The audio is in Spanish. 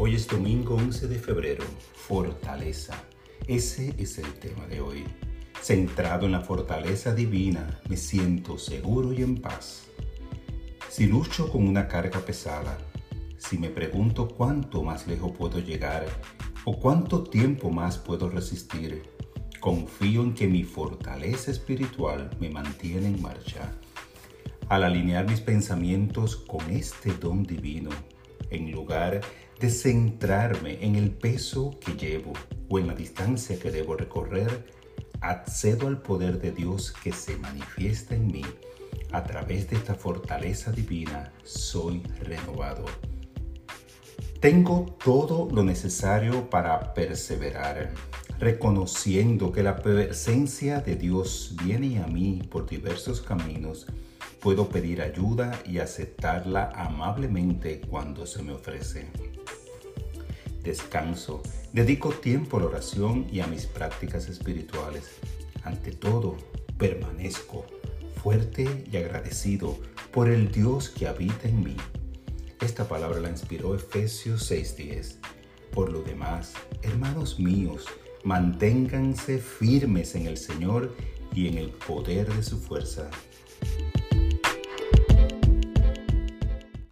Hoy es domingo 11 de febrero, fortaleza. Ese es el tema de hoy. Centrado en la fortaleza divina, me siento seguro y en paz. Si lucho con una carga pesada, si me pregunto cuánto más lejos puedo llegar o cuánto tiempo más puedo resistir, confío en que mi fortaleza espiritual me mantiene en marcha. Al alinear mis pensamientos con este don divino, en lugar de centrarme en el peso que llevo o en la distancia que debo recorrer, accedo al poder de Dios que se manifiesta en mí. A través de esta fortaleza divina soy renovado. Tengo todo lo necesario para perseverar, reconociendo que la presencia de Dios viene a mí por diversos caminos. Puedo pedir ayuda y aceptarla amablemente cuando se me ofrece descanso, dedico tiempo a la oración y a mis prácticas espirituales. Ante todo, permanezco fuerte y agradecido por el Dios que habita en mí. Esta palabra la inspiró Efesios 6:10. Por lo demás, hermanos míos, manténganse firmes en el Señor y en el poder de su fuerza.